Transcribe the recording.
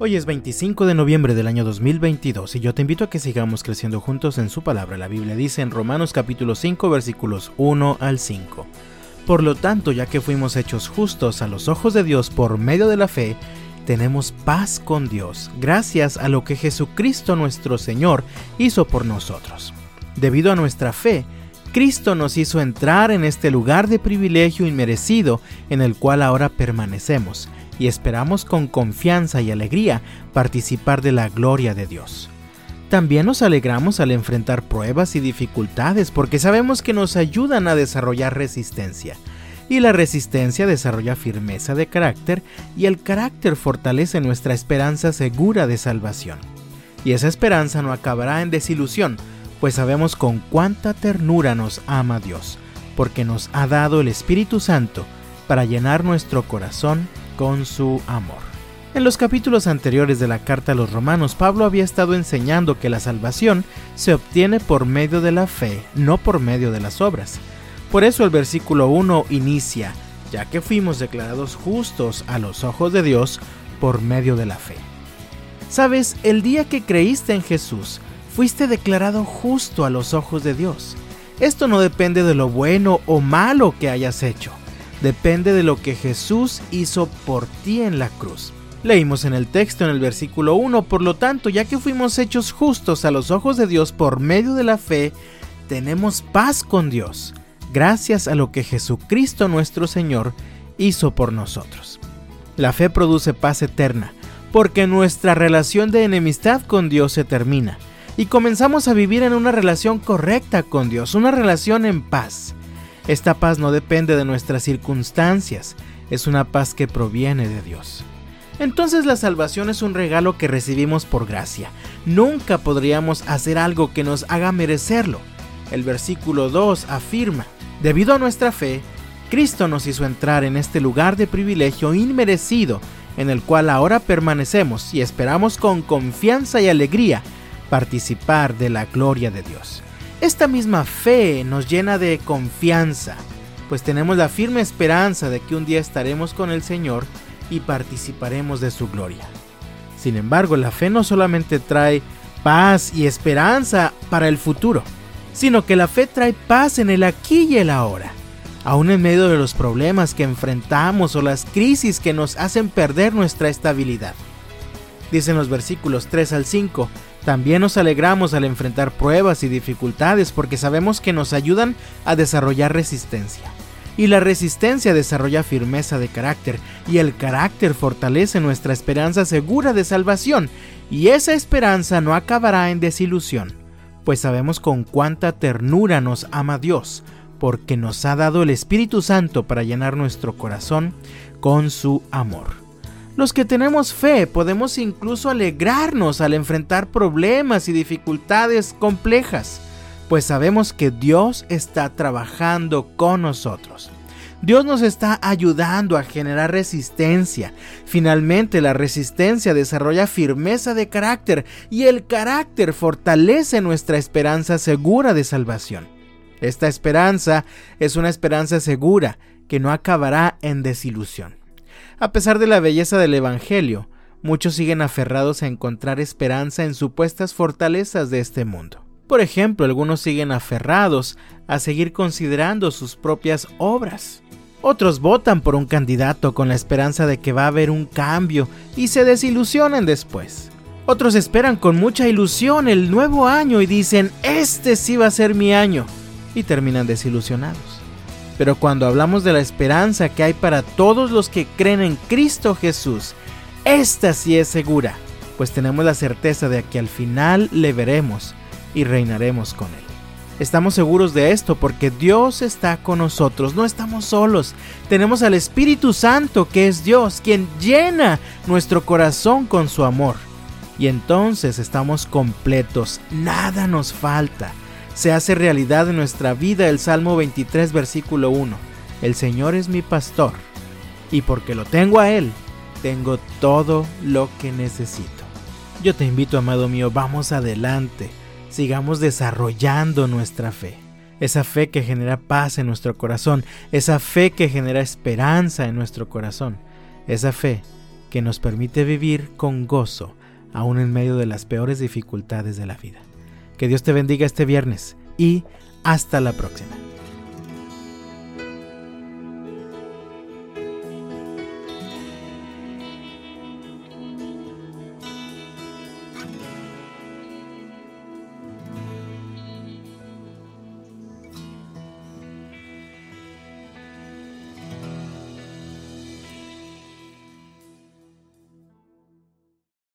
Hoy es 25 de noviembre del año 2022 y yo te invito a que sigamos creciendo juntos en su palabra. La Biblia dice en Romanos capítulo 5 versículos 1 al 5. Por lo tanto, ya que fuimos hechos justos a los ojos de Dios por medio de la fe, tenemos paz con Dios, gracias a lo que Jesucristo nuestro Señor hizo por nosotros. Debido a nuestra fe, Cristo nos hizo entrar en este lugar de privilegio inmerecido en el cual ahora permanecemos y esperamos con confianza y alegría participar de la gloria de Dios. También nos alegramos al enfrentar pruebas y dificultades porque sabemos que nos ayudan a desarrollar resistencia. Y la resistencia desarrolla firmeza de carácter y el carácter fortalece nuestra esperanza segura de salvación. Y esa esperanza no acabará en desilusión, pues sabemos con cuánta ternura nos ama Dios, porque nos ha dado el Espíritu Santo para llenar nuestro corazón con su amor. En los capítulos anteriores de la carta a los romanos, Pablo había estado enseñando que la salvación se obtiene por medio de la fe, no por medio de las obras. Por eso el versículo 1 inicia, ya que fuimos declarados justos a los ojos de Dios por medio de la fe. Sabes, el día que creíste en Jesús, fuiste declarado justo a los ojos de Dios. Esto no depende de lo bueno o malo que hayas hecho depende de lo que Jesús hizo por ti en la cruz. Leímos en el texto en el versículo 1, por lo tanto, ya que fuimos hechos justos a los ojos de Dios por medio de la fe, tenemos paz con Dios, gracias a lo que Jesucristo nuestro Señor hizo por nosotros. La fe produce paz eterna, porque nuestra relación de enemistad con Dios se termina, y comenzamos a vivir en una relación correcta con Dios, una relación en paz. Esta paz no depende de nuestras circunstancias, es una paz que proviene de Dios. Entonces la salvación es un regalo que recibimos por gracia. Nunca podríamos hacer algo que nos haga merecerlo. El versículo 2 afirma, debido a nuestra fe, Cristo nos hizo entrar en este lugar de privilegio inmerecido en el cual ahora permanecemos y esperamos con confianza y alegría participar de la gloria de Dios. Esta misma fe nos llena de confianza, pues tenemos la firme esperanza de que un día estaremos con el Señor y participaremos de su gloria. Sin embargo, la fe no solamente trae paz y esperanza para el futuro, sino que la fe trae paz en el aquí y el ahora. Aún en medio de los problemas que enfrentamos o las crisis que nos hacen perder nuestra estabilidad. Dicen los versículos 3 al 5, también nos alegramos al enfrentar pruebas y dificultades porque sabemos que nos ayudan a desarrollar resistencia. Y la resistencia desarrolla firmeza de carácter y el carácter fortalece nuestra esperanza segura de salvación y esa esperanza no acabará en desilusión, pues sabemos con cuánta ternura nos ama Dios, porque nos ha dado el Espíritu Santo para llenar nuestro corazón con su amor. Los que tenemos fe podemos incluso alegrarnos al enfrentar problemas y dificultades complejas, pues sabemos que Dios está trabajando con nosotros. Dios nos está ayudando a generar resistencia. Finalmente la resistencia desarrolla firmeza de carácter y el carácter fortalece nuestra esperanza segura de salvación. Esta esperanza es una esperanza segura que no acabará en desilusión. A pesar de la belleza del Evangelio, muchos siguen aferrados a encontrar esperanza en supuestas fortalezas de este mundo. Por ejemplo, algunos siguen aferrados a seguir considerando sus propias obras. Otros votan por un candidato con la esperanza de que va a haber un cambio y se desilusionan después. Otros esperan con mucha ilusión el nuevo año y dicen, este sí va a ser mi año, y terminan desilusionados. Pero cuando hablamos de la esperanza que hay para todos los que creen en Cristo Jesús, esta sí es segura, pues tenemos la certeza de que al final le veremos y reinaremos con Él. Estamos seguros de esto porque Dios está con nosotros, no estamos solos. Tenemos al Espíritu Santo que es Dios, quien llena nuestro corazón con su amor. Y entonces estamos completos, nada nos falta se hace realidad en nuestra vida el Salmo 23 versículo 1. El Señor es mi pastor, y porque lo tengo a Él, tengo todo lo que necesito. Yo te invito, amado mío, vamos adelante, sigamos desarrollando nuestra fe. Esa fe que genera paz en nuestro corazón, esa fe que genera esperanza en nuestro corazón, esa fe que nos permite vivir con gozo, aún en medio de las peores dificultades de la vida. Que Dios te bendiga este viernes y hasta la próxima.